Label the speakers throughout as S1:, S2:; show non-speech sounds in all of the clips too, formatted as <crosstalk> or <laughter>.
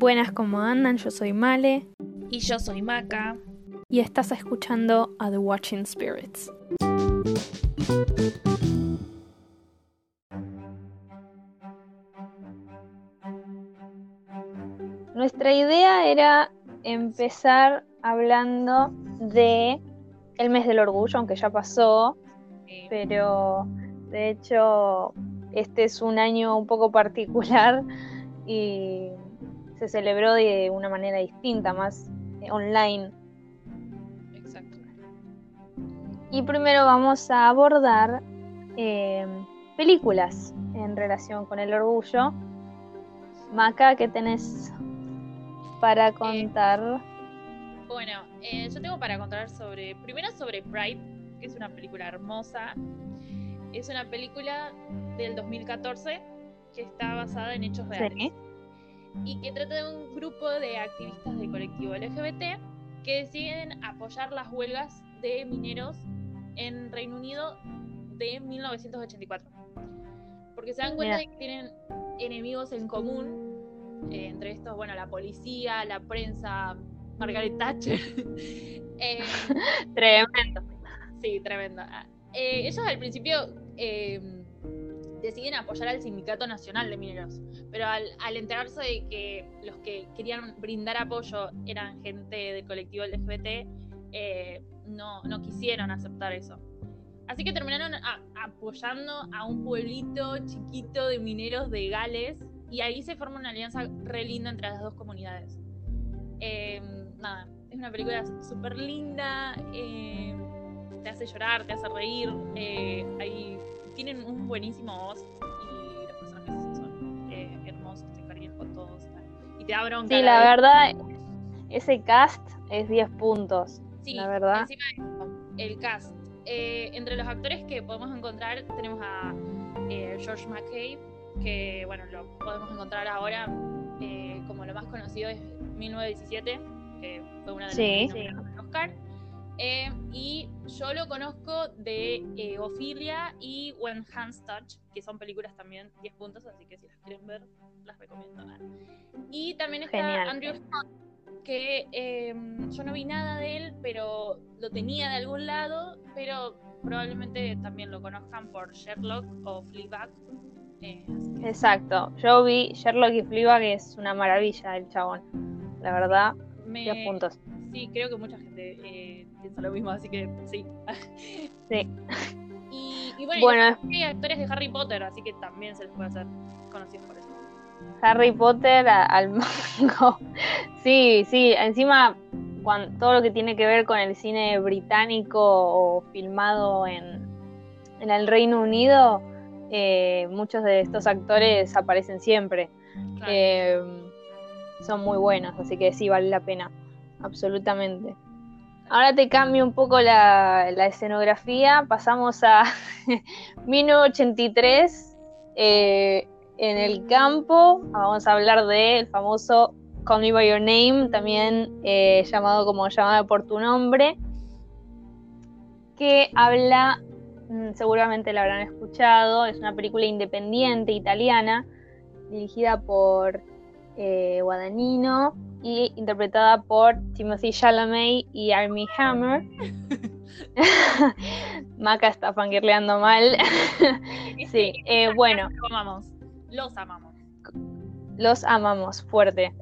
S1: Buenas, ¿cómo andan? Yo soy Male.
S2: Y yo soy Maca.
S1: Y estás escuchando a The Watching Spirits. Nuestra idea era empezar hablando de el mes del orgullo, aunque ya pasó, pero de hecho este es un año un poco particular y se celebró de una manera distinta, más eh, online.
S2: Exacto.
S1: Y primero vamos a abordar eh, películas en relación con el orgullo. Maca, ¿qué tenés para contar?
S2: bueno, eh, yo tengo para contar sobre, primero sobre Pride, que es una película hermosa. Es una película del 2014 que está basada en hechos reales. Y que trata de un grupo de activistas del colectivo LGBT que deciden apoyar las huelgas de mineros en Reino Unido de 1984. Porque se dan cuenta de que tienen enemigos en común, eh, entre estos, bueno, la policía, la prensa, Margaret Thatcher. <laughs>
S1: eh, <laughs> tremendo.
S2: Sí, tremendo. Eh, ellos al principio deciden apoyar al Sindicato Nacional de Mineros, pero al, enterarse de que los que querían brindar apoyo eran gente del colectivo LGBT, eh, no, no quisieron aceptar eso. Así que terminaron apoyando a un pueblito chiquito de mineros de Gales y ahí se forma una alianza re linda entre las dos comunidades. nada, es una película súper linda. Eh, te hace llorar, te hace reír. Eh, ahí tienen un buenísimo voz y los personajes son eh, hermosos, te cariñas con todos. Y te da bronca.
S1: Sí, la verdad, ese cast es 10 puntos. Sí, la verdad.
S2: Encima el cast. Eh, entre los actores que podemos encontrar tenemos a George McCabe, que bueno, lo podemos encontrar ahora como lo más conocido es 1917, que fue una de las sí, sí. Oscar. Eh, y yo lo conozco de eh, Ophelia y When Hands Touch, que son películas también 10 puntos, así que si las quieren ver, las recomiendo. Y también está Andrew Scott, que em, yo no vi nada de él, pero lo tenía de algún lado, pero probablemente también lo conozcan por Sherlock o Fleabag.
S1: Eh, Exacto, yo vi Sherlock y Fleabag, que es una maravilla el chabón, la verdad, 10 puntos.
S2: Sí, creo que mucha gente eh, piensa lo mismo, así que sí. <laughs>
S1: Sí.
S2: Y, bueno, hay actores de Harry Potter, así que también se les puede hacer conocidos por eso.
S1: Harry Potter al <laughs> mango. Sí, sí, encima cuando, todo lo que tiene que ver con el cine británico o filmado en, en el Reino Unido, eh, muchos de estos actores aparecen siempre. Eh, son muy buenos, así que sí, vale la pena absolutamente. Ahora te cambio un poco la, escenografía, pasamos a <laughs> 1983 eh, en el campo, vamos a hablar del famoso Call Me By Your Name, también eh, llamado como llamada por tu nombre, que habla, mm, seguramente la habrán escuchado, es una película independiente italiana dirigida por eh, Guadagnino y interpretada por Timothy Chalamet y Armie Hammer. <laughs> Maca está fangirleando mal. sí, eh, bueno.
S2: Los amamos. Los amamos.
S1: Los amamos, fuerte.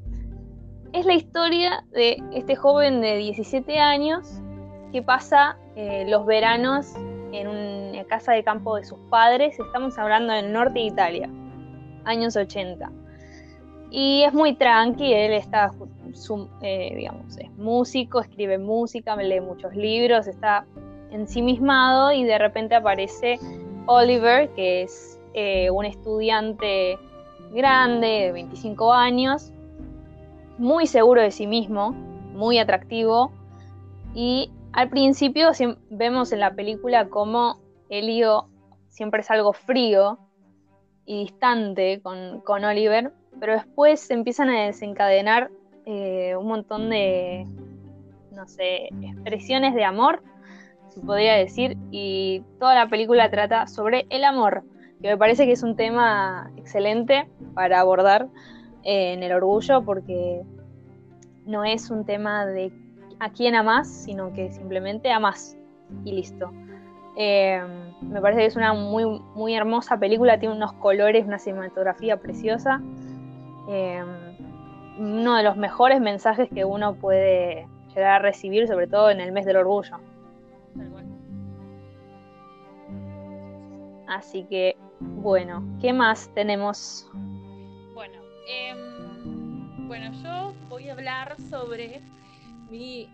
S1: Es la historia de este joven de 17 años que pasa eh, los veranos en una casa de campo de sus padres. Estamos hablando del norte de Italia, años 80 y es muy tranqui, él está, eh, digamos, es músico, escribe música, lee muchos libros, está ensimismado y de repente aparece Oliver, que es eh, un estudiante grande, de 25 años, muy seguro de sí mismo, muy atractivo. Y al principio vemos en la película como Elio siempre es algo frío y distante con, con Oliver, pero después se empiezan a desencadenar eh, un montón de, no sé, expresiones de amor, se podría decir, y toda la película trata sobre el amor, que me parece que es un tema excelente para abordar, eh, en el orgullo porque no es un tema de a quién amas, sino que simplemente amas y listo. Eh, me parece que es una muy, muy hermosa película, tiene unos colores, una cinematografía preciosa. Eh, uno de los mejores mensajes que uno puede llegar a recibir, sobre todo en el mes del orgullo. Así que, bueno, ¿qué más tenemos?
S2: Bueno, em, bueno, yo voy a hablar sobre mi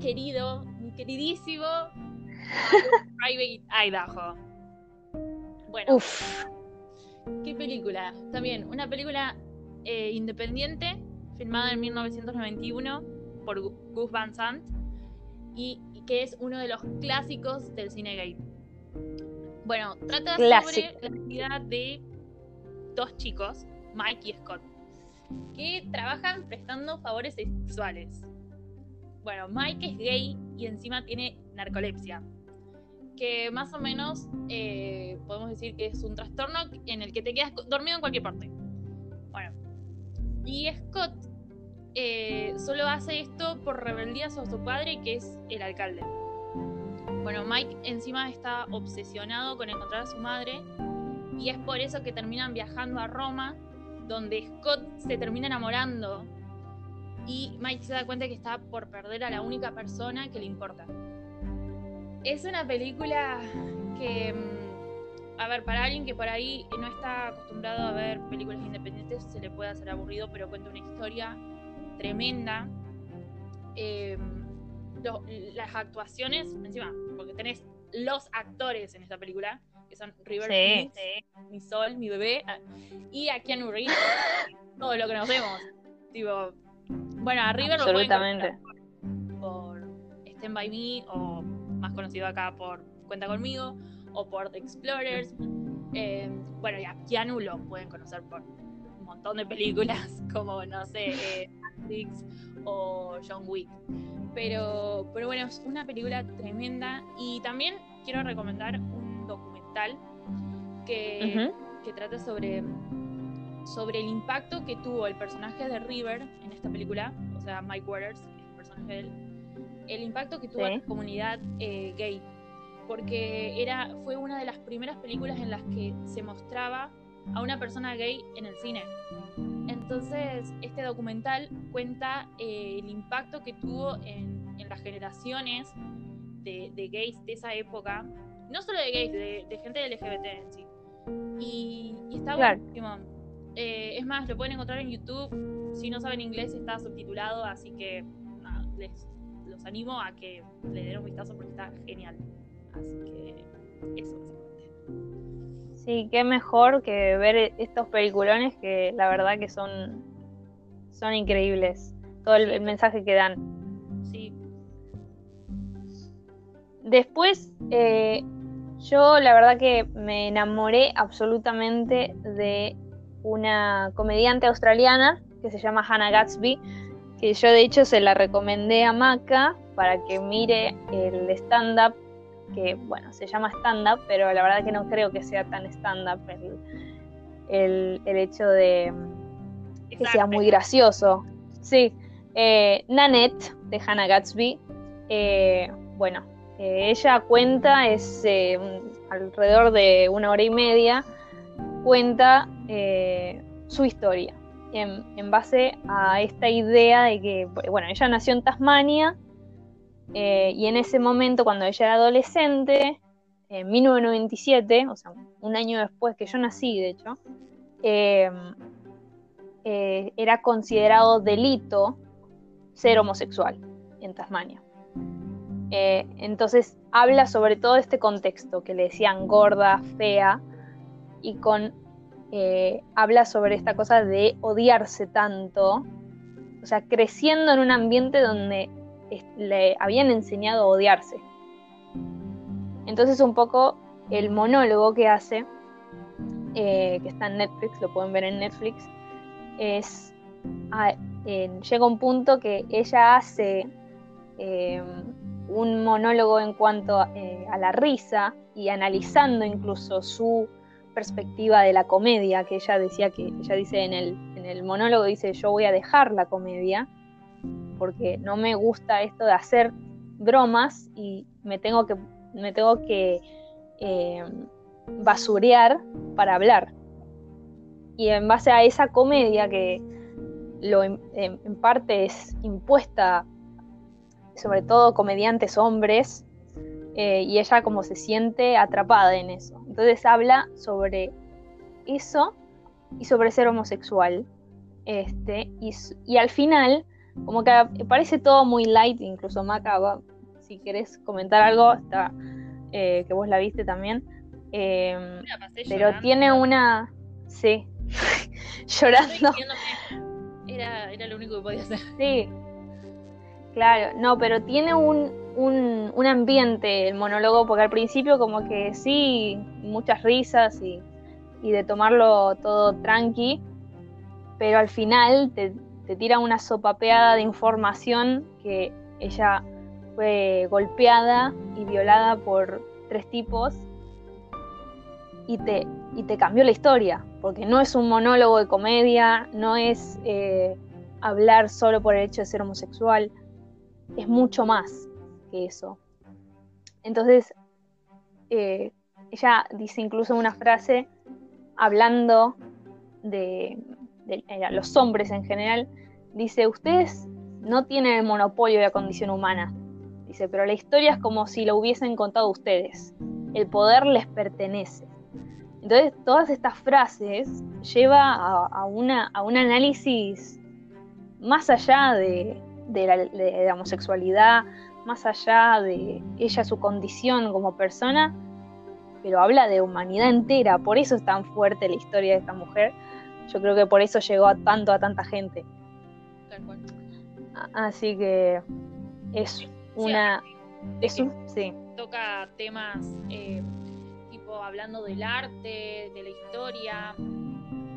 S2: querido, mi queridísimo <laughs> Private Idaho. Bueno, ¿qué película? También una película eh, independiente, filmada en 1991 por Gus Van Sant y, que es uno de los clásicos del cine gay. Bueno, trata sobre la vida de dos chicos, Mike y Scott, que trabajan prestando favores sexuales. Bueno, Mike es gay y encima tiene narcolepsia, que más o menos eh, podemos decir que es un trastorno en el que te quedas dormido en cualquier parte. Y Scott eh, solo hace esto por rebeldía a su padre, que es el alcalde. Bueno, Mike encima está obsesionado con encontrar a su madre y es por eso que terminan viajando a Roma, donde Scott se termina enamorando y Mike se da cuenta que está por perder a la única persona que le importa. Es una película que, mm, a ver, para alguien que por ahí no está acostumbrado a ver películas independientes, se le puede hacer aburrido, pero cuenta una historia tremenda. Em, las actuaciones, encima, porque tenés los actores en esta película, que son River Phoenix, mi sol, mi bebé, ah, y a Keanu Reeves, <laughs> todo lo que nos vemos. Tipo, bueno, a River
S1: Absolutamente.
S2: lo por Stand By Me o más conocido acá por Cuenta Conmigo, o por The Explorers. Eh, bueno, ya Keanu lo pueden conocer por un montón de películas, <laughs> como, no sé, eh, Matrix o John Wick. Pero, pero bueno, es una película tremenda. Y también quiero recomendar un documental que, que trata sobre, sobre el impacto que tuvo el personaje de River en esta película, o sea, Mike Waters, el personaje de él, el impacto que tuvo en la comunidad eh, gay, porque era, fue una de las primeras películas en las que se mostraba a una persona gay en el cine. Entonces, este documental cuenta eh, el impacto que tuvo en, las generaciones de, gays de esa época, no solo de gays, de, gente LGBT en sí. Y, está buenísimo. Eh, es más, lo pueden encontrar en YouTube. Si no saben inglés, está subtitulado, así que nada, les, los animo a que le den un vistazo porque está genial. Así que eso
S1: Sí, qué mejor que ver estos peliculones que la verdad que son, son increíbles. Todo el, mensaje que dan.
S2: Sí.
S1: Después, eh, yo la verdad que me enamoré absolutamente de una comediante australiana que se llama Hannah Gatsby, que yo de hecho se la recomendé a Maca para que mire el stand-up, que bueno, se llama stand-up, pero la verdad que no creo que sea tan stand-up el, hecho de que sea muy gracioso. Sí, eh, Nanette de Hannah Gatsby, eh, bueno, eh, ella cuenta, es alrededor de una hora y media, cuenta su historia en, base a esta idea de que, bueno, ella nació en Tasmania eh, y en ese momento, cuando ella era adolescente, en 1997, o sea, un año después que yo nací, de hecho, em, eh, era considerado delito ser homosexual en Tasmania. Eh, entonces habla sobre todo este contexto, que le decían gorda, fea, y con habla sobre esta cosa de odiarse tanto, o sea, creciendo en un ambiente donde le habían enseñado a odiarse. Entonces un poco el monólogo que hace, eh, que está en Netflix, lo pueden ver en Netflix, es, ah, llega un punto que ella hace eh, un monólogo en cuanto a la risa y analizando incluso su perspectiva de la comedia que ella decía que ella dice en el, el monólogo dice yo voy a dejar la comedia porque no me gusta esto de hacer bromas y me tengo que, me tengo que eh, basurear para hablar. Y en base a esa comedia que lo, en, parte es impuesta, sobre todo comediantes hombres, eh, y ella como se siente atrapada en eso. Entonces habla sobre eso y sobre ser homosexual. Este, y, y al final como que parece todo muy light, incluso Maca, si querés comentar algo, está, eh, que vos la viste también. Em, pero tiene una. Sí, <laughs> llorando.
S2: Era, era lo único que podía hacer.
S1: Sí, claro, no, pero tiene un, un, un, ambiente el monólogo, porque al principio, como que sí, muchas risas y, y de tomarlo todo tranqui, pero al final te, te tira una sopapeada de información que ella fue golpeada y violada por tres tipos y te, y te cambió la historia, porque no es un monólogo de comedia, no es eh, hablar solo por el hecho de ser homosexual, es mucho más que eso. Entonces, eh, ella dice incluso una frase hablando de, los hombres en general, dice, ustedes no tienen el monopolio de la condición humana. Dice, pero la historia es como si lo hubiesen contado ustedes. El poder les pertenece. Entonces, todas estas frases lleva a, una, a un análisis más allá de, la, de, la, homosexualidad, más allá de ella, su condición como persona, pero habla de humanidad entera. Por eso es tan fuerte la historia de esta mujer yo creo que por eso llegó a tanto a tanta gente. Así que es una.
S2: es sí. Toca temas eh, tipo hablando del arte, de la historia.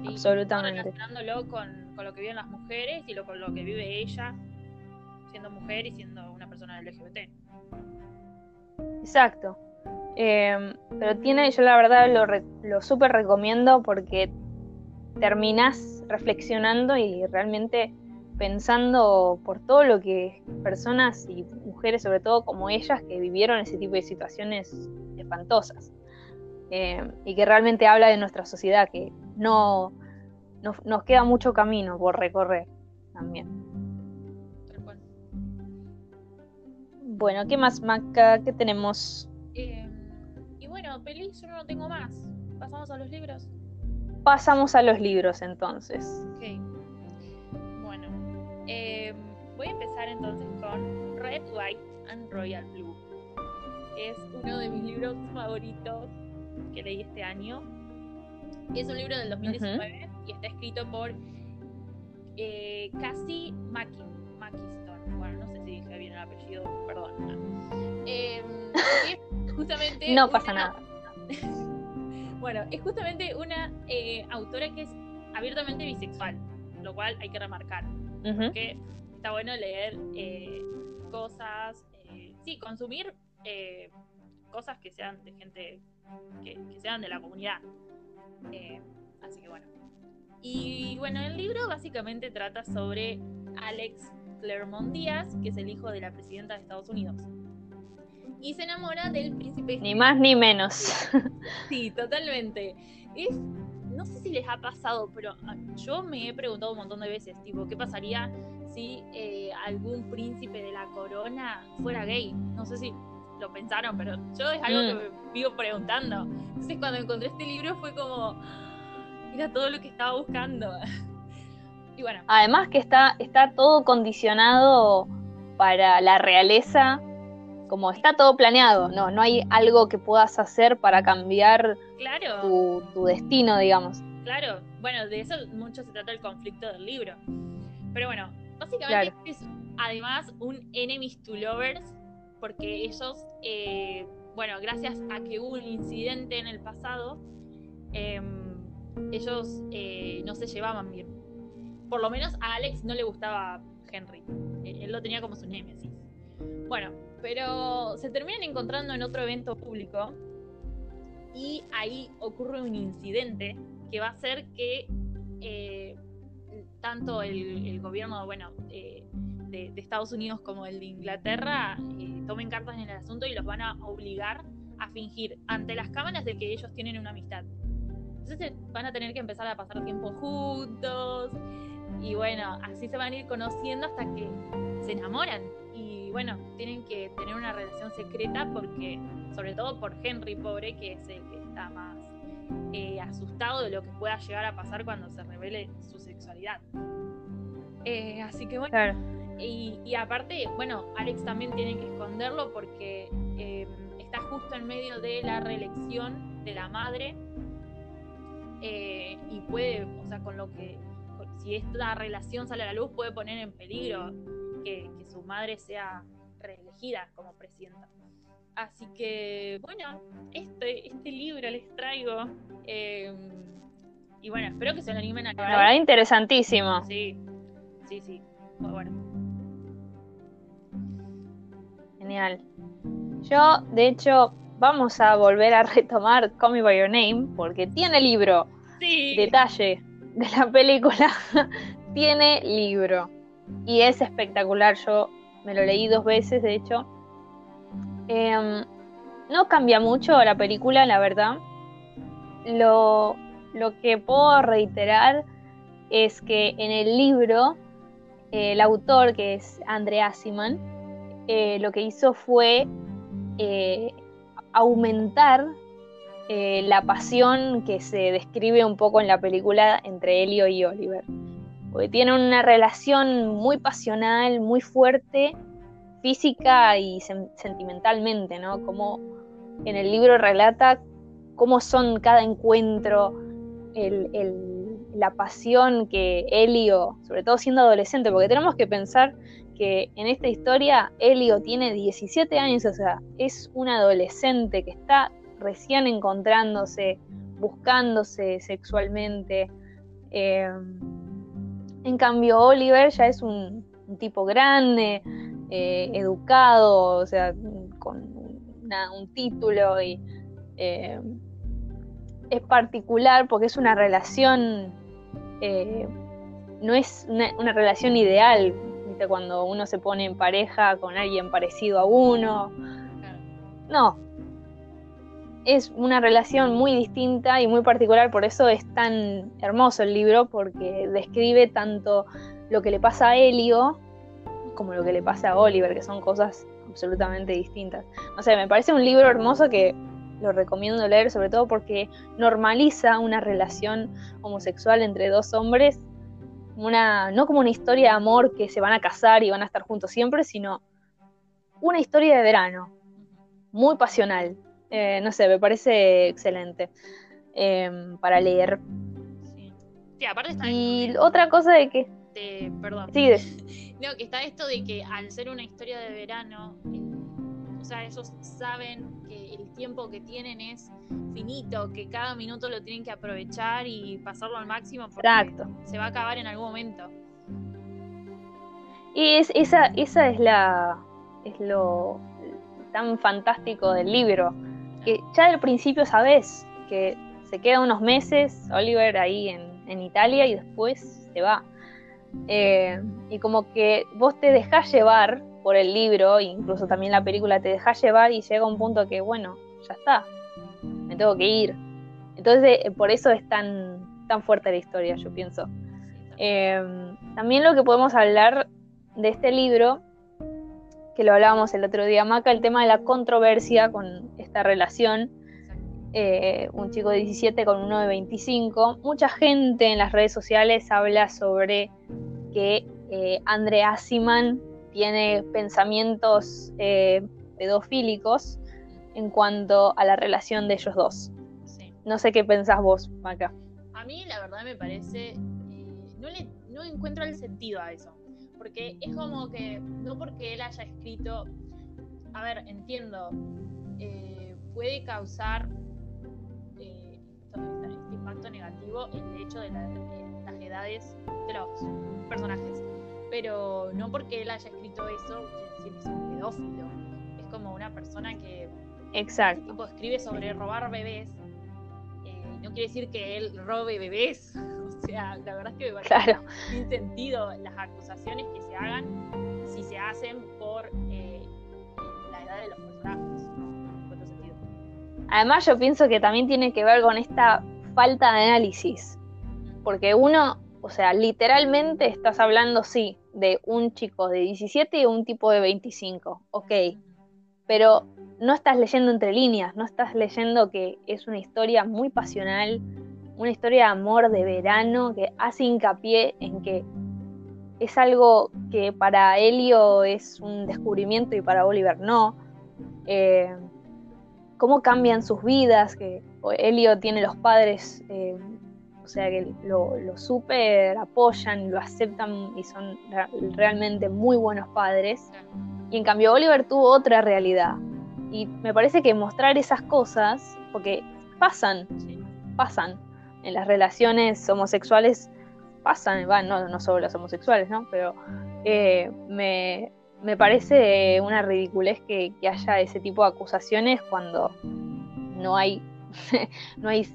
S1: Absolutamente.
S2: Relacionándolo con, con, lo que viven las mujeres y lo, con lo que vive ella, siendo mujer y siendo una persona LGBT.
S1: Exacto. Eh, pero tiene, yo la verdad lo, lo súper recomiendo porque terminas reflexionando y realmente pensando por todo lo que personas y mujeres, sobre todo como ellas, que vivieron ese tipo de situaciones espantosas. Eh, y que realmente habla de nuestra sociedad, que no, nos queda mucho camino por recorrer también. Bueno, ¿qué más, Maca? ¿Qué tenemos?
S2: Eh, y bueno, pelis yo no tengo más. ¿Pasamos a los libros?
S1: Pasamos a los libros entonces.
S2: Ok. Bueno, em, voy a empezar entonces con Red, White and Royal Blue. Es uno de mis libros favoritos que leí este año. Es un libro del 2019 y está escrito por eh, Cassie Mackiston. Bueno, no sé si dije bien el apellido, perdón. <laughs> Eh, justamente.
S1: no pasa nada. <laughs>
S2: Bueno, es justamente una eh, autora que es abiertamente bisexual, lo cual hay que remarcar. Porque está bueno leer eh, cosas, eh, sí, consumir cosas que sean de gente, que, sean de la comunidad. así que bueno. Y bueno, el libro básicamente trata sobre Alex Claremont Díaz, que es el hijo de la presidenta de Estados Unidos y se enamora del príncipe.
S1: Ni más ni menos. <laughs>
S2: Sí, totalmente. Es, no sé si les ha pasado, pero ah, yo me he preguntado un montón de veces, tipo, ¿qué pasaría si eh, algún príncipe de la corona fuera gay? No sé si lo pensaron, pero yo es algo que mm. me vivo preguntando. Entonces cuando encontré este libro fue como, <gasps> era todo lo que estaba buscando. <laughs> y bueno.
S1: Además que está, está todo condicionado para la realeza como está todo planeado, no, no hay algo que puedas hacer para cambiar tu, destino, digamos.
S2: Claro, bueno, de eso mucho se trata el conflicto del libro. Pero bueno, básicamente es además un enemies to lovers, porque ellos, eh, bueno, gracias a que hubo un incidente en el pasado, em, ellos eh, no se llevaban bien. Por lo menos a Alex no le gustaba Henry. Él lo tenía como su némesis. Bueno, pero se terminan encontrando en otro evento público y ahí ocurre un incidente que va a hacer que eh, tanto el, gobierno, bueno, eh, de, Estados Unidos como el de Inglaterra eh, tomen cartas en el asunto y los van a obligar a fingir ante las cámaras de que ellos tienen una amistad. Entonces van a tener que empezar a pasar tiempo juntos y bueno, así se van a ir conociendo hasta que se enamoran y bueno, tienen que tener una relación secreta porque, sobre todo por Henry, pobre, que es el que está más eh, asustado de lo que pueda llegar a pasar cuando se revele su sexualidad. Eh, así que bueno, y, aparte, bueno, Alex también tiene que esconderlo porque eh, está justo en medio de la reelección de la madre y puede, o sea, con lo que, si esta relación sale a la luz, puede poner en peligro que, su madre sea reelegida como presidenta. Así que, bueno, este, este libro les traigo. Em, y bueno, espero que se lo animen a
S1: leer. La verdad, interesantísimo.
S2: Sí, sí, sí. Muy bueno.
S1: Genial. Yo, de hecho, vamos a volver a retomar Call Me By Your Name porque tiene libro.
S2: Sí.
S1: Detalle de la película. <laughs> tiene libro y es espectacular. Yo me lo leí dos veces, de hecho. Em, no cambia mucho la película, la verdad. Lo, que puedo reiterar es que en el libro, el autor, que es Andre Asiman, eh, lo que hizo fue eh, aumentar eh, la pasión que se describe un poco en la película entre Elio y Oliver porque tiene una relación muy pasional, muy fuerte, física y sentimentalmente, ¿no? Como en el libro relata cómo son cada encuentro, la pasión que Elio, sobre todo siendo adolescente, porque tenemos que pensar que en esta historia Elio tiene 17 años, o sea, es un adolescente que está recién encontrándose, buscándose sexualmente. Eh, en cambio, Oliver ya es un, tipo grande, eh, educado, o sea, con un título y eh, es particular porque es una relación, eh, no es una, relación ideal, cuando uno se pone en pareja con alguien parecido a uno. No, es una relación muy distinta y muy particular, por eso es tan hermoso el libro, porque describe tanto lo que le pasa a Helio como lo que le pasa a Oliver, que son cosas absolutamente distintas. No sé, me parece un libro hermoso que lo recomiendo leer, sobre todo porque normaliza una relación homosexual entre dos hombres, una, no como una historia de amor que se van a casar y van a estar juntos siempre, sino una historia de verano, muy pasional, eh, no sé, me parece excelente em, para leer.
S2: Sí. aparte está
S1: Y otra cosa de que...
S2: perdón.
S1: Sí.
S2: No, que está esto de que al ser una historia de verano, eh, o sea, ellos saben que el tiempo que tienen es finito, que cada minuto lo tienen que aprovechar y pasarlo al máximo porque Exacto. se va a acabar en algún momento.
S1: Y es, esa, esa es la es lo tan fantástico del libro que ya del principio sabes que se queda unos meses Oliver ahí en, Italia y después se va. Eh, y como que vos te dejás llevar por el libro, incluso también la película te dejás llevar y llega un punto que, bueno, ya está, me tengo que ir. Entonces, eh, por eso es tan, tan fuerte la historia, yo pienso. Eh, también lo que podemos hablar de este libro que lo hablábamos el otro día, Maca, el tema de la controversia con esta relación. Eh, un chico de 17 con uno de 25. Mucha gente en las redes sociales habla sobre que eh, Andrea Siman tiene pensamientos eh, pedofílicos en cuanto a la relación de ellos dos. No sé qué pensás vos, Maca.
S2: A mí la verdad me parece, no, le, no encuentro el sentido a eso porque es como que, no porque él haya escrito, a ver, entiendo, eh, puede causar eh, este impacto negativo el hecho de, las edades de los personajes, pero no porque él haya escrito eso quiere decir que es un pedófilo, es como una persona que
S1: Exacto.
S2: Tipo, escribe sobre robar bebés, eh, no quiere decir que él robe bebés, <laughs> o sea, la verdad es que me parece
S1: Claro,
S2: sin sentido las acusaciones que se hagan si se hacen por eh, la edad de los personajes.
S1: Además yo pienso que también tiene que ver con esta falta de análisis. Porque uno, o sea, literalmente estás hablando, sí, de un chico de 17 y un tipo de 25, ok, pero no estás leyendo entre líneas, no estás leyendo que es una historia muy pasional, una historia de amor de verano que hace hincapié en que es algo que para Helio es un descubrimiento y para Oliver no. Eh, cómo cambian sus vidas, que Helio tiene los padres, eh, o sea, que lo, lo súper apoyan, lo aceptan y son realmente muy buenos padres. Y en cambio Oliver tuvo otra realidad. Y me parece que mostrar esas cosas, porque pasan, pasan en las relaciones homosexuales, pasan, va, no, no solo las homosexuales, ¿no? Pero eh, me, me parece una ridiculez que, que haya ese tipo de acusaciones cuando no hay, <laughs> no hay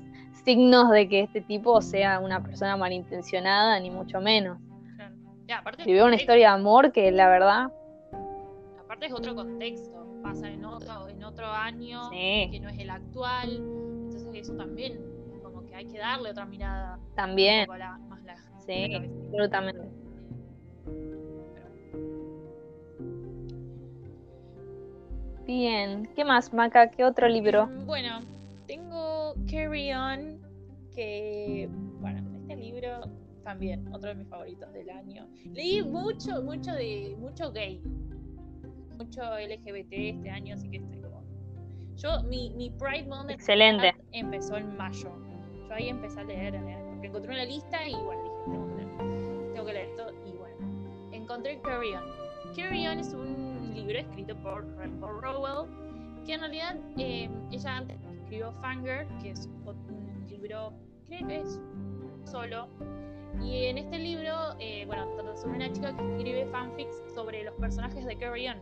S1: signos de que este tipo sea una persona malintencionada, ni mucho menos.
S2: Claro. Ya, aparte,
S1: Escribió una historia de amor que la verdad,
S2: aparte es otro contexto. Pasa en otro, en otro año
S1: sí,
S2: que no es el actual. Entonces eso también, como que hay que darle otra mirada.
S1: también,
S2: la- más la,
S1: sí,
S2: la
S1: absolutamente. Bien, ¿qué más, Maca? ¿Qué otro libro?
S2: Mm, Bueno, tengo Carry On, que, bueno, este libro también, otro de mis favoritos del año. Leí mucho, mucho de, mucho gay, mucho LGBT este año, así que estoy como... Yo, mi, mi Pride Month en
S1: Excelente.
S2: empezó en mayo. Yo ahí empecé a leer, leer, porque encontré una lista y bueno, dije, tengo que leer, tengo que leer esto, y bueno, encontré Carry On. Carry On es un libro escrito por Rainbow Rowell, que en realidad eh, ella antes escribió Fanger, que es un libro, creo que es solo. Y en este libro, eh, bueno, trata sobre una chica que escribe fanfics sobre los personajes de Carry On,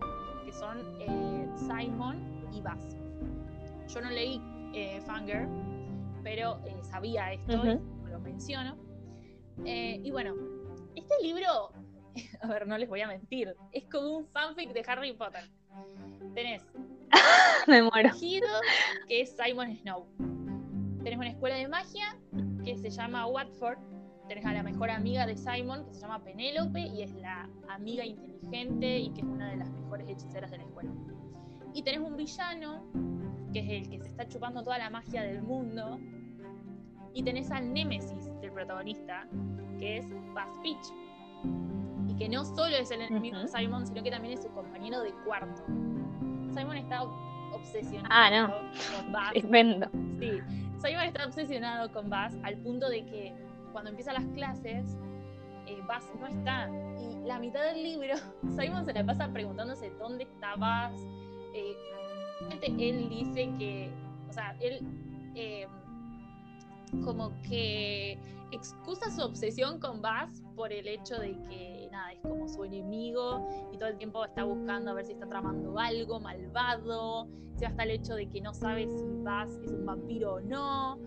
S2: que son eh, Simon y Buzz. Yo no leí eh, Fanger, pero eh, sabía esto
S1: Ujú.
S2: y lo menciono. Eh, y bueno, este libro, <laughs> a ver, no les voy a mentir, es como un fanfic de Harry Potter. Tenés <laughs>
S1: Me muero.
S2: elegido, que es Simon Snow. Tenés una escuela de magia que se llama Watford. Tenés a la mejor amiga de Simon, que se llama Penélope, y es la amiga inteligente y que es una de las mejores hechiceras de la escuela. Y tenés un villano, que es el que se está chupando toda la magia del mundo. Y tenés al némesis del protagonista, que es Buzz Peach. Y que no solo es el enemigo de. Simon, sino que también es su compañero de cuarto. Simon está obsesionado
S1: Ah, no.
S2: con. <laughs>
S1: Tremendo.
S2: Sí, Simon está obsesionado con Buzz al punto de que cuando empiezan las clases, eh, Buzz no está. Y la mitad del libro, <laughs> Simon se la pasa preguntándose dónde está Buzz. Eh, él dice que, o sea, él eh, como que excusa su obsesión con Buzz por el hecho de que, nada, es como su enemigo y todo el tiempo está buscando a ver si está tramando algo malvado. Se va hasta el hecho de que no sabe si Buzz es un vampiro o no.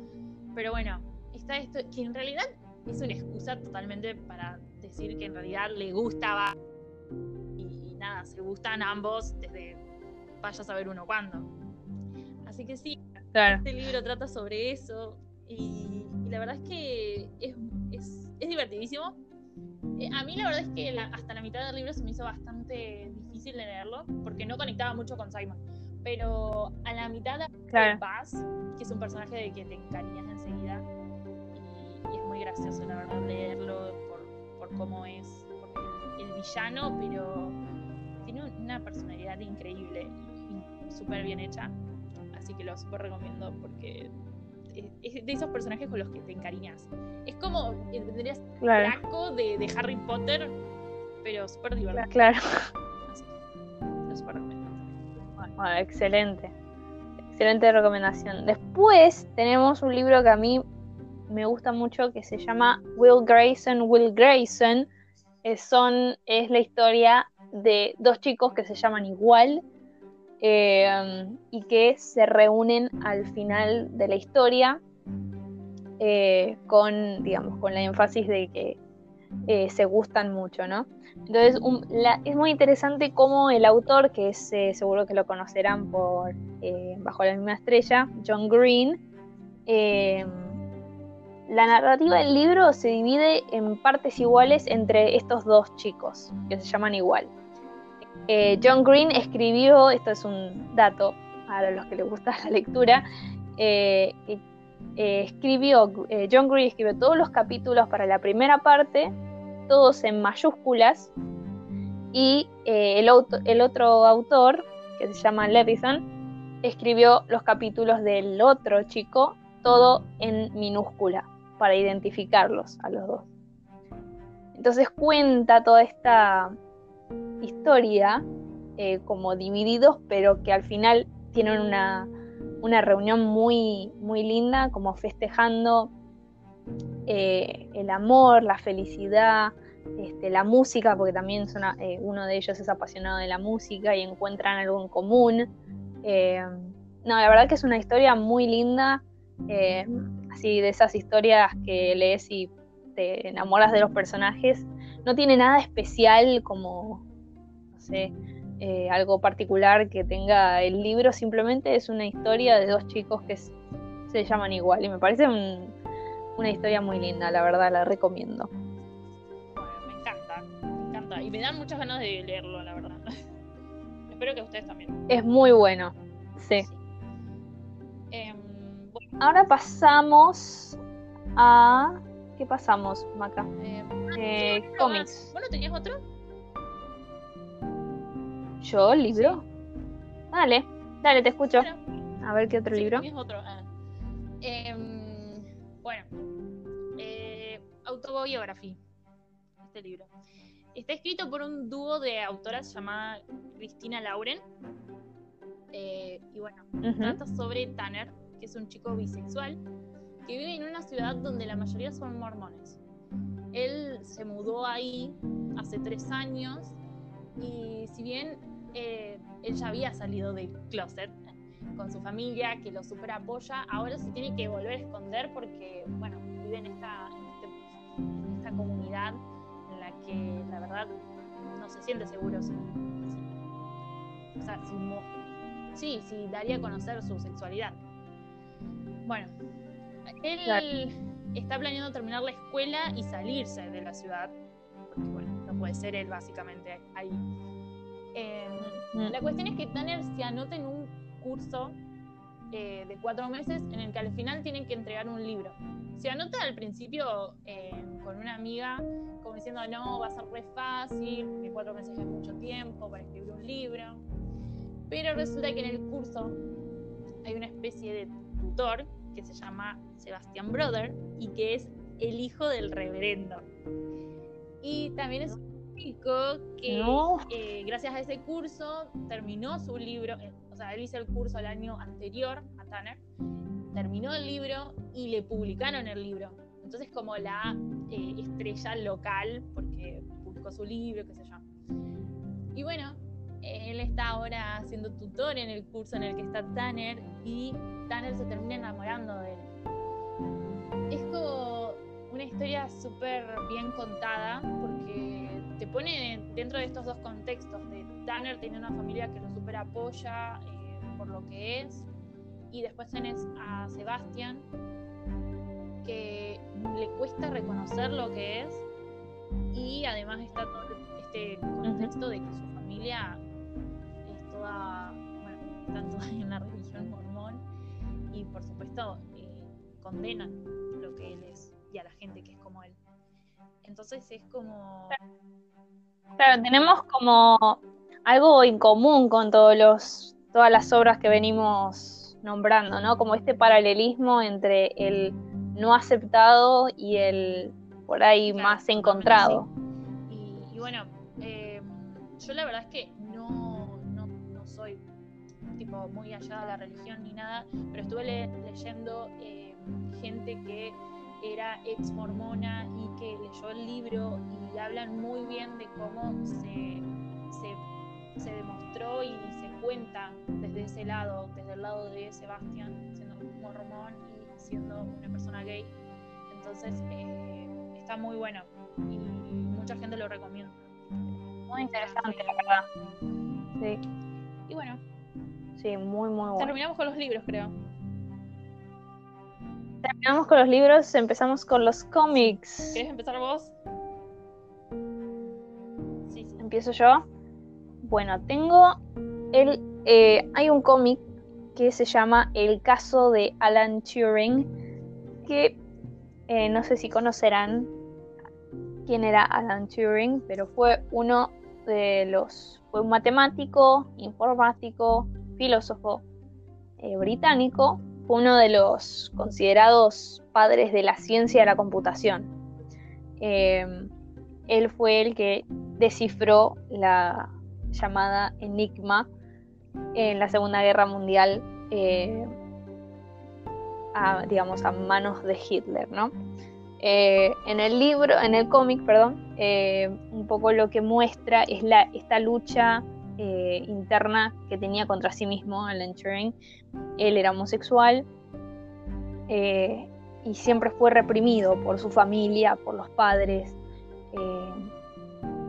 S2: Pero bueno, está esto, que en realidad es una excusa totalmente para decir que en realidad le gusta Buzz. Y, y nada, se gustan ambos desde vaya a saber uno cuándo. Así que sí,
S1: Claro.
S2: este libro trata sobre eso y, y la verdad es que es, es- es divertidísimo. Eh, a mí la verdad es que la- hasta la mitad del libro se me hizo bastante difícil de leerlo porque no conectaba mucho con Simon. Pero a la mitad de
S1: Claro.
S2: Buzz, que es un personaje de que te encariñas enseguida y, y es muy gracioso la verdad leerlo por, por cómo es porque el, villano, pero tiene una personalidad increíble y súper bien hecha. Así que lo súper recomiendo porque es, de esos personajes con los que te encariñas. Es como, eh, tendrías
S1: Claro.
S2: Draco de, de Harry Potter, pero súper divertido.
S1: Claro.
S2: Así que lo súper recomiendo.
S1: Bueno, excelente. Excelente recomendación. Después tenemos un libro que a mí me gusta mucho que se llama Will Grayson, Will Grayson. Eh, son, es la historia de dos chicos que se llaman igual eh, y que se reúnen al final de la historia. eh, con, digamos, con la énfasis de que eh, se gustan mucho, ¿no? Entonces es muy interesante cómo el autor, que es, seguro que lo conocerán por Bajo la misma estrella, John Green, la narrativa del libro se divide en partes iguales entre estos dos chicos, que se llaman igual. John Green escribió, esto es un dato para los que les gusta <laughs> la lectura, eh, escribió, eh, John Green escribió todos los capítulos para la primera parte, todos en mayúsculas, y eh, el, el, otro autor, que se llama Levison, escribió los capítulos del otro chico, todo en minúscula, para identificarlos a los dos. Entonces cuenta toda esta historia como divididos, pero que al final tienen una, una reunión muy, muy linda, como festejando eh, el amor, la felicidad, este, la música, porque también son, eh, uno de ellos es apasionado de la música y encuentran algo en común. Eh, no, la verdad que es una historia muy linda, así de esas historias que lees y te enamoras de los personajes. No tiene nada especial como, no sé, eh, algo particular que tenga el libro, simplemente es una historia de dos chicos que se llaman igual y me parece una historia muy linda, la verdad, la recomiendo.
S2: me encanta, me encanta y me dan muchas ganas de leerlo, la verdad. <laughs> Espero que ustedes también.
S1: Es muy bueno, sí. Em, Ahora pasamos a... ¿Qué pasamos, Maca?
S2: Em, eh, cómics. ¿Vos no tenías otro?
S1: ¿Yo? ¿Libro? Dale, dale, te escucho. A ver qué otro libro.
S2: otro. Ah. Em, bueno, eh, Autobiography. Este libro. Está escrito por un dúo de autoras llamada Cristina Lauren. Eh, y bueno, trata sobre Tanner, que es un chico bisexual que vive en una ciudad donde la mayoría son mormones. Él se mudó ahí hace tres años y si bien eh, él ya había salido del closet con su familia, que lo super apoya, ahora se tiene que volver a esconder porque, bueno, vive en esta, en, esta comunidad en la que la verdad no se siente seguro. Si, o sea, sí, sí, daría a conocer su sexualidad. Bueno, él está planeando terminar la escuela y salirse de la ciudad, porque bueno, no puede ser él básicamente ahí. Mm. La cuestión es que Tanner se anota en un curso eh, de cuatro meses en el que al final tienen que entregar un libro. Se anota al principio em, con una amiga como diciendo, no, va a ser re fácil, que cuatro meses es mucho tiempo para escribir un libro. Pero resulta que en el curso hay una especie de tutor que se llama Sebastian Brother y que es el hijo del reverendo. Y también es que eh, gracias a ese curso terminó su libro, eh, o sea, él hizo el curso el año anterior a Tanner, terminó el libro y le publicaron el libro. Entonces como la eh, estrella local, porque publicó su libro, qué sé yo. Y bueno, él está ahora siendo tutor en el curso en el que está Tanner y Tanner se termina enamorando de él. Es como una historia súper bien contada porque te pone dentro de estos dos contextos, de Tanner tiene una familia que lo super apoya eh, por lo que es, y después tenés a Sebastián, que le cuesta reconocer lo que es, y además está todo este contexto de que su familia toda, bueno, están todas <laughs> en la religión mormón, y por supuesto eh, condenan lo que él es y a la gente que es como él. Entonces es como
S1: Claro, tenemos como algo en común con todos los, todas las obras que venimos nombrando, ¿no? Como este paralelismo entre el no aceptado y el por ahí más encontrado.
S2: Y, bueno, eh, yo la verdad es que tipo muy allá de la religión ni nada, pero estuve leyendo eh, gente que era ex mormona y que leyó el libro y hablan muy bien de cómo se, se, demostró y se cuenta desde ese lado, desde el lado de Sebastián, siendo mormón y siendo una persona gay, Entonces eh, está muy bueno y mucha gente lo recomienda.
S1: Muy interesante, la verdad. Sí.
S2: Y bueno,
S1: sí, muy, muy bueno.
S2: Terminamos con los libros, creo.
S1: Terminamos con los libros, empezamos con los cómics.
S2: ¿Quieres empezar vos?
S1: Sí, sí. ¿Empiezo yo? Bueno, tengo el. Eh, hay un cómic que se llama El caso de Alan Turing, que eh, no sé si conocerán quién era Alan Turing, pero fue uno de los. fue un matemático, informático, filósofo eh, británico fue uno de los considerados padres de la ciencia de la computación. Em, él fue el que descifró la llamada Enigma en la Segunda Guerra Mundial, eh, a, digamos, a manos de Hitler, ¿no? Eh, en el libro, en el cómic, perdón, un poco lo que muestra es la, esta lucha eh, interna que tenía contra sí mismo, Alan Turing. Él era homosexual eh, y siempre fue reprimido por su familia, por los padres, eh,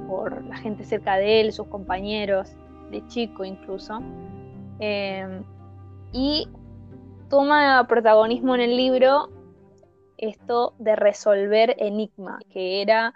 S1: por la gente cerca de él, sus compañeros, de chico incluso. y toma protagonismo en el libro esto de resolver Enigma, que era,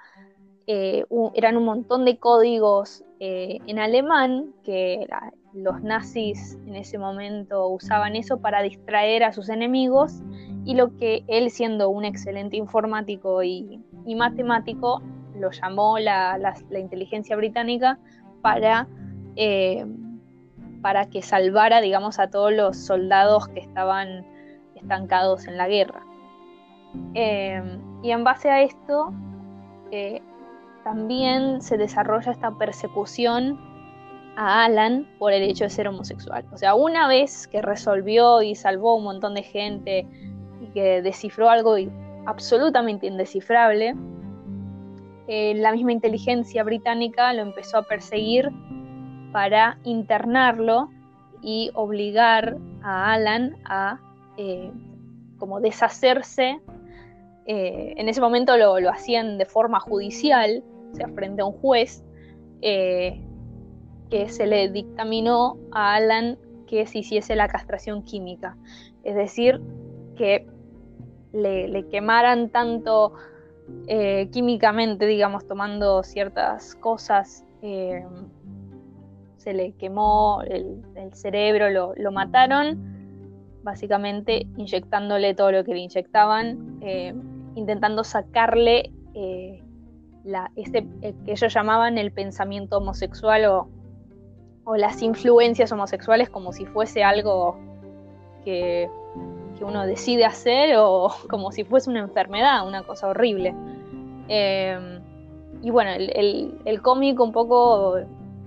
S1: eran un montón de códigos eh, en alemán, que los nazis en ese momento usaban eso para distraer a sus enemigos, y lo que él siendo un excelente informático y, matemático, lo llamó la, inteligencia británica para, eh, para que salvara, digamos, a todos los soldados que estaban estancados en la guerra. Eh, y en base a esto, también se desarrolla esta persecución a Alan por el hecho de ser homosexual. O sea, una vez que resolvió y salvó a un montón de gente y que descifró algo absolutamente indescifrable, eh, la misma inteligencia británica lo empezó a perseguir para internarlo y obligar a Alan a eh, como deshacerse. Eh, en ese momento lo, lo hacían de forma judicial, sea, frente a un juez, eh, que se le dictaminó a Alan que se hiciese la castración química. Es decir, que le, quemaran tanto eh, químicamente, digamos, tomando ciertas cosas, eh, se le quemó el, cerebro, lo, mataron, básicamente inyectándole todo lo que le inyectaban, intentando sacarle eh, que ellos llamaban el pensamiento homosexual o, las influencias homosexuales como si fuese algo que, uno decide hacer o <laughs> como si fuese una enfermedad, una cosa horrible. Em, y bueno, el, cómic un poco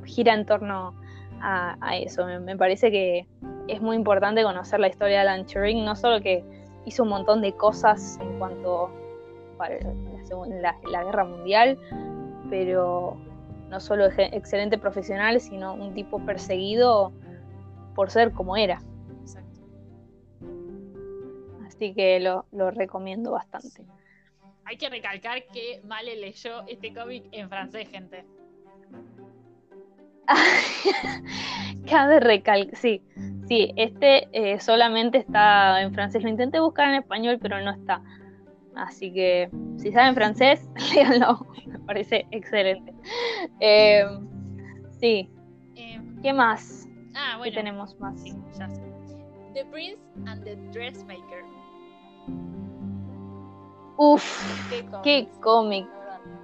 S1: gira en torno a, eso. Me, parece que es muy importante conocer la historia de Alan Turing, no solo que hizo un montón de cosas en cuanto para la, la, guerra mundial, pero no solo excelente profesional, sino un tipo perseguido por ser como era. Exacto. Así que lo, recomiendo bastante.
S2: Hay que recalcar que Male leyó este cómic en francés, gente. <laughs>
S1: Cabe recalcar, sí, sí, este eh, solamente está en francés. Lo intenté buscar en español, pero no está. Así que si saben francés, <laughs> léanlo. Me parece excelente. Eh, sí. Eh, ¿Qué más?
S2: Ah,
S1: bueno. ¿Qué tenemos más?
S2: Sí, ya sé. The Prince and the Dressmaker.
S1: Uf, qué cómic.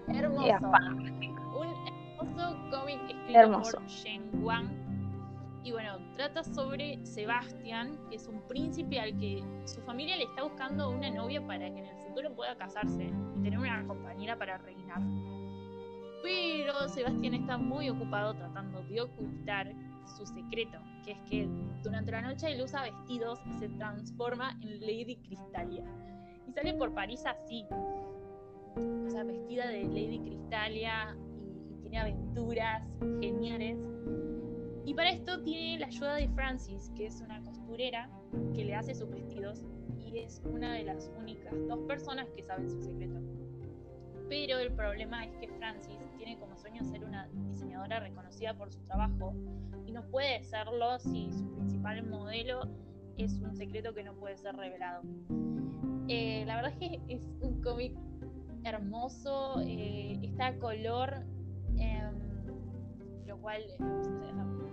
S2: Hermoso. Un hermoso cómic escrito por Shen Wang y bueno, trata sobre Sebastián, que es un príncipe al que su familia le está buscando una novia para que en el futuro pueda casarse y tener una compañera para reinar. Pero Sebastián está muy ocupado tratando de ocultar su secreto, que es que durante la noche él usa vestidos y se transforma en Lady Cristalia. Y sale por París así, o sea, vestida de Lady Cristalia y tiene aventuras geniales y para esto tiene la ayuda de Francis, que es una costurera que le hace sus vestidos. Y es una de las únicas dos personas que saben su secreto. Pero el problema es que Francis tiene como sueño ser una diseñadora reconocida por su trabajo y no puede serlo si su principal modelo es un secreto que no puede ser revelado. Eh, la verdad es que es un cómic hermoso, eh, está a color, em, lo cual,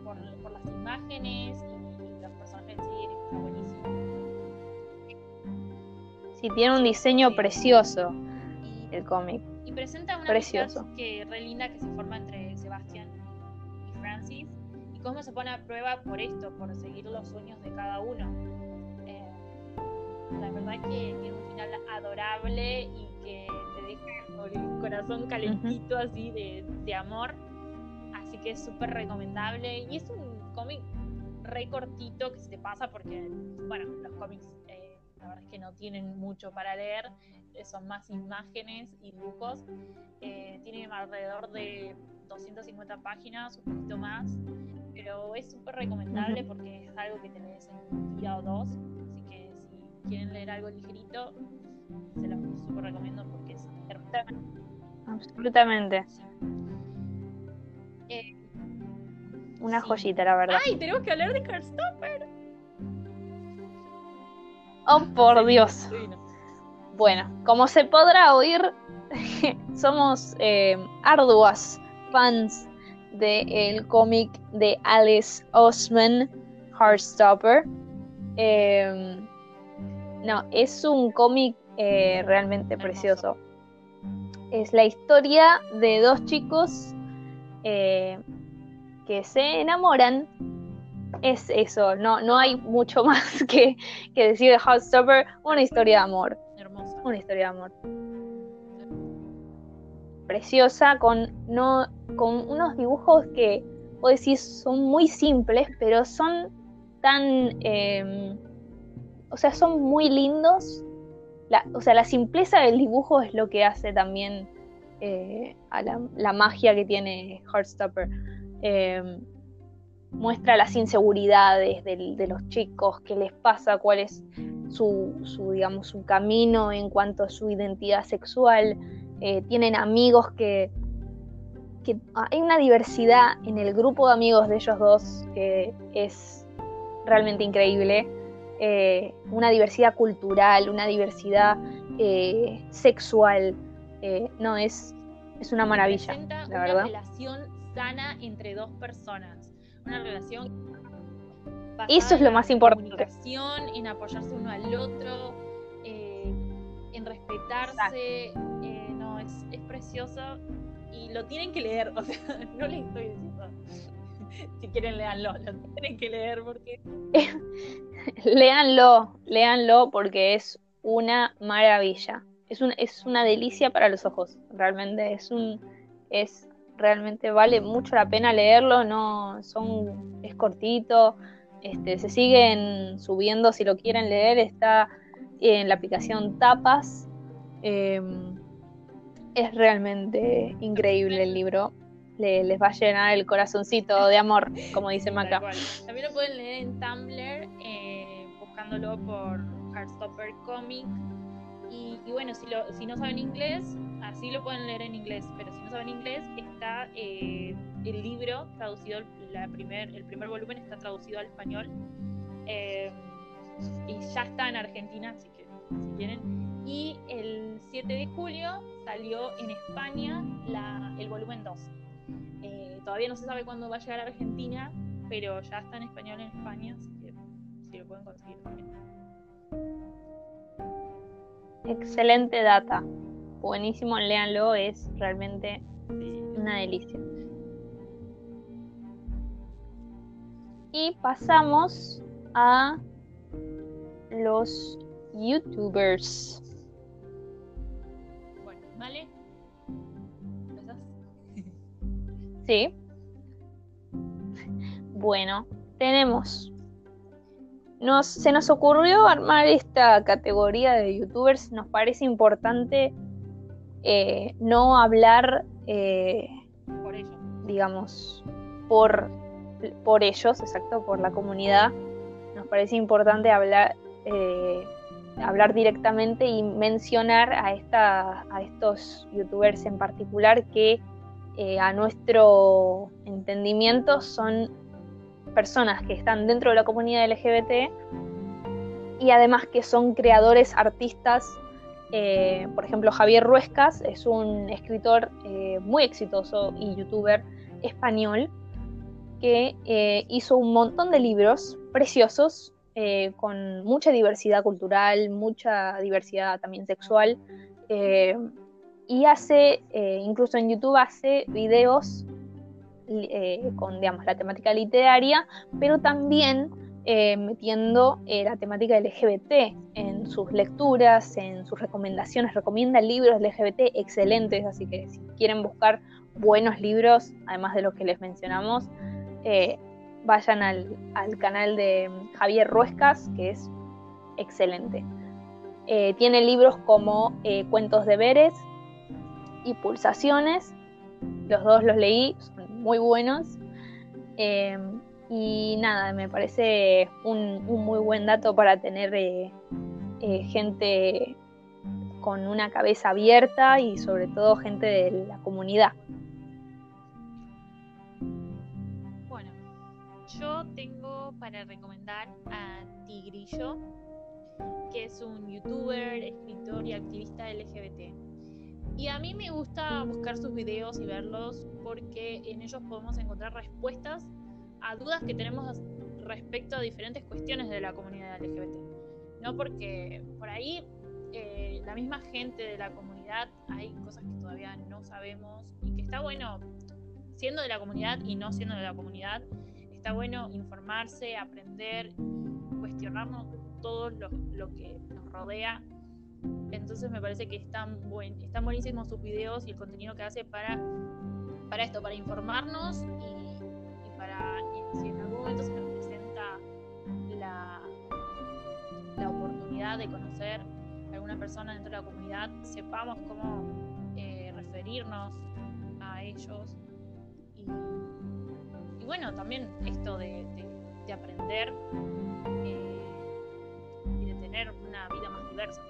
S2: por, las imágenes y los personajes en sí, está buenísimo.
S1: Sí, tiene un diseño precioso el cómic.
S2: Y presenta una Precioso. que re linda que se forma entre Sebastián y Francis y cómo se pone a prueba por esto, por seguir los sueños de cada uno. Eh, la verdad es que tiene un final adorable y que te deja con el corazón calentito así de, de amor. Así que es súper recomendable y es un cómic re cortito que se te pasa porque, bueno, los cómics eh, la verdad es que no tienen mucho para leer, eh, son más imágenes y dibujos. Eh, tiene alrededor de 250 páginas, un poquito más, pero es súper recomendable porque es algo que te lees en un día o dos. Así que si quieren leer algo ligerito, se los súper recomiendo porque es hermoso.
S1: Absolutamente. Eh, Una joyita, la verdad.
S2: ¡Ay! Tenemos que hablar de Heartstopper.
S1: Oh, por Dios. Bueno, como se podrá oír, <laughs> somos eh, arduas fans del cómic de Alice Osman, Heartstopper. Em, no, es un cómic eh, realmente precioso. Es la historia de dos chicos eh, que se enamoran. Es eso, no, no hay mucho <laughs> más que, que decir de Heartstopper, una historia de amor una historia de amor. Preciosa, con, no, con unos dibujos que, puedo decir, son muy simples, pero son tan... Em, o sea, son muy lindos. La, o sea, la simpleza del dibujo es lo que hace también eh, a la, magia que tiene Heartstopper. Em, muestra las inseguridades de, los chicos, qué les pasa, cuál es su, digamos, su camino en cuanto a su identidad sexual. Eh, tienen amigos que, que, hay una diversidad en el grupo de amigos de ellos dos que es realmente increíble. Eh, una diversidad cultural, una diversidad eh, sexual. No, es, es una maravilla, la verdad. Una
S2: relación sana entre dos personas. Una relación
S1: eso es lo más importante.
S2: en apoyarse uno al otro eh, en respetarse eh, no es, es, precioso. Y lo tienen que leer <laughs> o sea no les estoy diciendo. Si quieren leanlo lo tienen que leer porque <laughs>
S1: léanlo léanlo porque es una maravilla es, un, es una delicia para los ojos realmente es un es realmente vale mucho la pena leerlo, no son es cortito, este, se siguen subiendo si lo quieren leer, está en la aplicación Tapas. Em, es realmente increíble el libro. les va a llenar el corazoncito de amor, como dice Maca.
S2: También lo pueden leer en Tumblr, eh, buscándolo por Heartstopper Comic. Y, bueno, si, lo, si no saben inglés, así lo pueden leer en inglés, pero si no saben inglés, está eh, el libro traducido, la primer, el primer volumen está traducido al español eh, y ya está en Argentina, así que si quieren. Y el 7 de julio salió en España la, el volumen 2. Eh, todavía no se sabe cuándo va a llegar a Argentina, pero ya está en español en España, así que si lo pueden conseguir también.
S1: Excelente data buenísimo, léanlo, es realmente una delicia. Y pasamos a los youtubers.
S2: Bueno, ¿vale?
S1: Sí. <laughs> Bueno, tenemos. Nos, se nos ocurrió armar esta categoría de youtubers. Nos parece importante eh, no hablar, eh,
S2: por ellos.
S1: digamos, por, por ellos, exacto, por la comunidad. Nos parece importante hablar, eh, hablar directamente y mencionar a, esta, a estos youtubers en particular que eh, a nuestro entendimiento son personas que están dentro de la comunidad LGBT y además que son creadores, artistas. Eh, por ejemplo, Javier Ruescas es un escritor eh, muy exitoso y youtuber español que hizo un montón de libros preciosos con mucha diversidad cultural, mucha diversidad también sexual y hace, eh, incluso en YouTube hace videos eh, con, digamos, la temática literaria, pero también eh, metiendo la temática LGBT en sus lecturas, en sus recomendaciones. Recomienda libros LGBT excelentes, así que si quieren buscar buenos libros, además de los que les mencionamos, vayan al, al, canal de Javier Ruescas, que es excelente. tiene libros como Cuentos de Veres, y Pulsaciones. Los dos los leí, son muy buenos. Em, y nada, me parece un, muy buen dato para tener eh, eh, gente con una cabeza abierta y sobre todo gente de la comunidad.
S2: Bueno, yo tengo para recomendar a Tigrillo, que es un youtuber, escritor y activista LGBT. Y a mí me gusta buscar sus videos y verlos porque en ellos podemos encontrar respuestas a dudas que tenemos respecto a diferentes cuestiones de la comunidad LGBT. No porque por ahí eh, la misma gente de la comunidad hay cosas que todavía no sabemos y que está bueno, siendo de la comunidad y no siendo de la comunidad, está bueno informarse, aprender, cuestionarnos todo lo, lo que nos rodea entonces me parece que están, buen, están buenísimos sus videos y el contenido que hace para, para esto, para informarnos y, para, si en algún momento se nos presenta la, la oportunidad de conocer a alguna persona dentro de la comunidad, sepamos cómo eh, referirnos a ellos. Y, bueno, también esto de, aprender eh, y de tener una vida más diversa.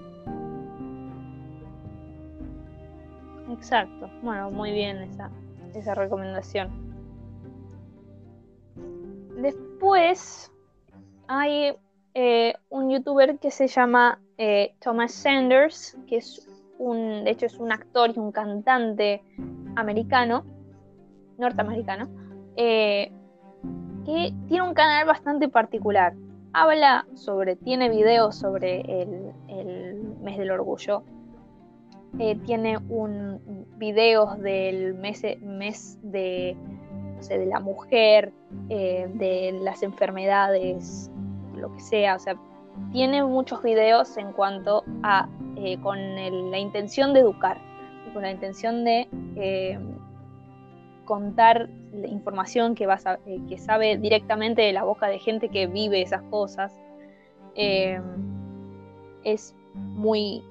S1: Exacto. Bueno, muy bien esa, esa recomendación. Después hay eh, un youtuber que se llama eh, Thomas Sanders, que es un, de hecho es un actor y un cantante americano, norteamericano, eh, que tiene un canal bastante particular. Habla sobre, tiene videos sobre el, el mes del orgullo eh, tiene un videos del mes, mes de, de la mujer, eh, de las enfermedades, lo que sea, o sea, tiene muchos videos en cuanto a eh, con la intención de educar y con la intención de contar la información que, vas que sabe directamente de la boca de gente que vive esas cosas. es muy,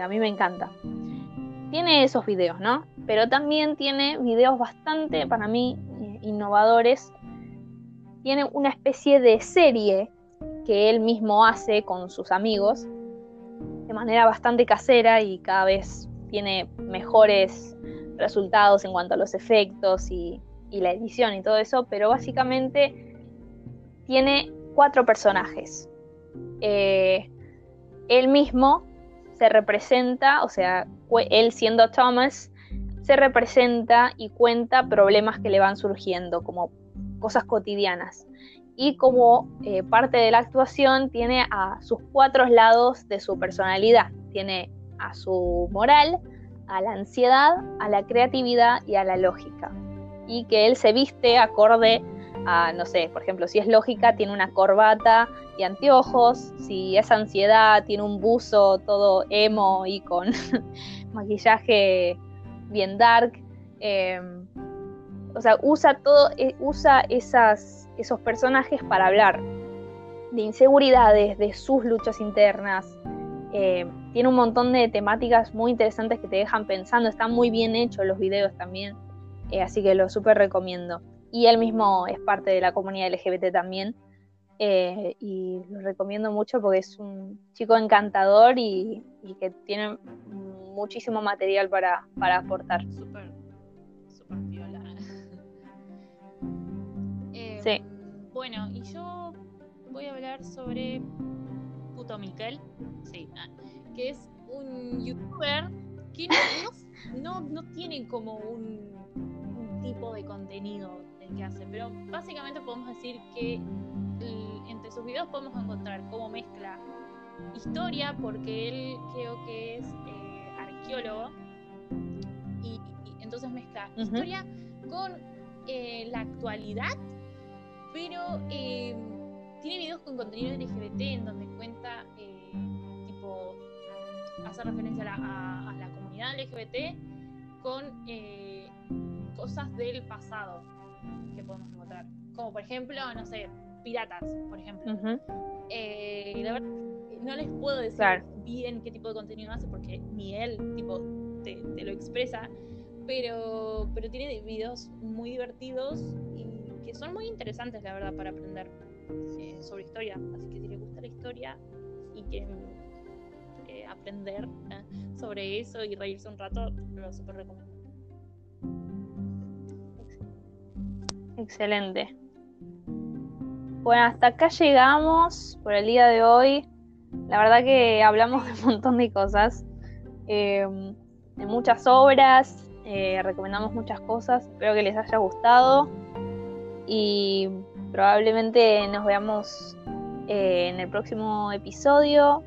S1: a mí me encanta tiene esos videos, ¿no? Pero también tiene videos bastante, para mí, eh, innovadores. Tiene una especie de serie que él mismo hace con sus amigos de manera bastante casera y cada vez tiene mejores resultados en cuanto a los efectos y, la edición y todo eso, pero básicamente tiene cuatro personajes. Eh, él mismo se representa, o sea, él siendo Thomas, se representa y cuenta problemas que le van surgiendo, como cosas cotidianas. Y como eh, parte de la actuación tiene a sus cuatro lados de su personalidad. Tiene a su moral, a la ansiedad, a la creatividad y a la lógica. Y que él se viste acorde a, no sé, por ejemplo, si es lógica, tiene una corbata y anteojos, si es ansiedad, tiene un buzo todo emo y con <laughs> maquillaje bien dark. Em, o sea, usa todo, eh, usa esos personajes para hablar de inseguridades, de sus luchas internas. Em, tiene un montón de temáticas muy interesantes que te dejan pensando. Están muy bien hechos los videos también. Eh, así que lo súper recomiendo y él mismo es parte de la comunidad LGBT también. eh, y lo recomiendo mucho porque es un chico encantador y, que tiene muchísimo material para, para aportar.
S2: Súper, súper viola. <laughs>
S1: Eh, sí.
S2: Bueno, y yo voy a hablar sobre Puto Miquel, sí, ah, que es un youtuber que no, no, tiene como un, tipo de contenido que hace, pero básicamente podemos decir que entre sus videos podemos encontrar cómo mezcla historia, porque él creo que es eh, arqueólogo, y, entonces mezcla historia con eh, la actualidad, pero eh, tiene videos con contenido LGBT en donde cuenta, tipo, hace referencia a la, comunidad LGBT con cosas del pasado que podemos encontrar. Como por ejemplo, no sé, piratas, por ejemplo. Eh, la verdad, no les puedo decir bien qué tipo de contenido hace porque ni él tipo te, lo expresa, pero, pero tiene videos muy divertidos y que son muy interesantes, la verdad, para aprender eh, sobre historia. Así que si les gusta la historia y quieren eh, aprender sobre eso y reírse un rato, lo super recomiendo.
S1: Excelente. Bueno, hasta acá llegamos por el día de hoy. La verdad que hablamos de un montón de cosas, em, de muchas obras, eh, recomendamos muchas cosas. Espero que les haya gustado y probablemente nos veamos eh, en el próximo episodio.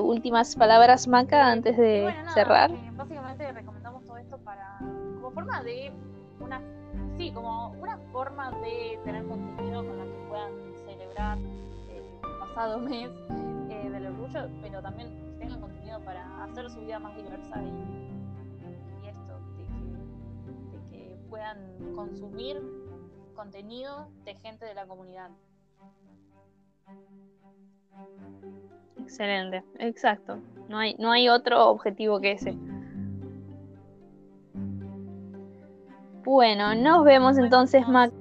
S1: Últimas palabras, Maca, antes de cerrar.
S2: Eh, básicamente recomendamos todo esto para como forma de una sí, como una forma de tener contenido con la que puedan celebrar el pasado <laughs> mes eh, del orgullo, pero también tengan contenido para hacer su vida más diversa y, esto, de que, puedan consumir contenido de gente de la comunidad.
S1: Excelente, exacto. No hay, no hay otro objetivo que ese. Bueno, nos vemos entonces, Mac.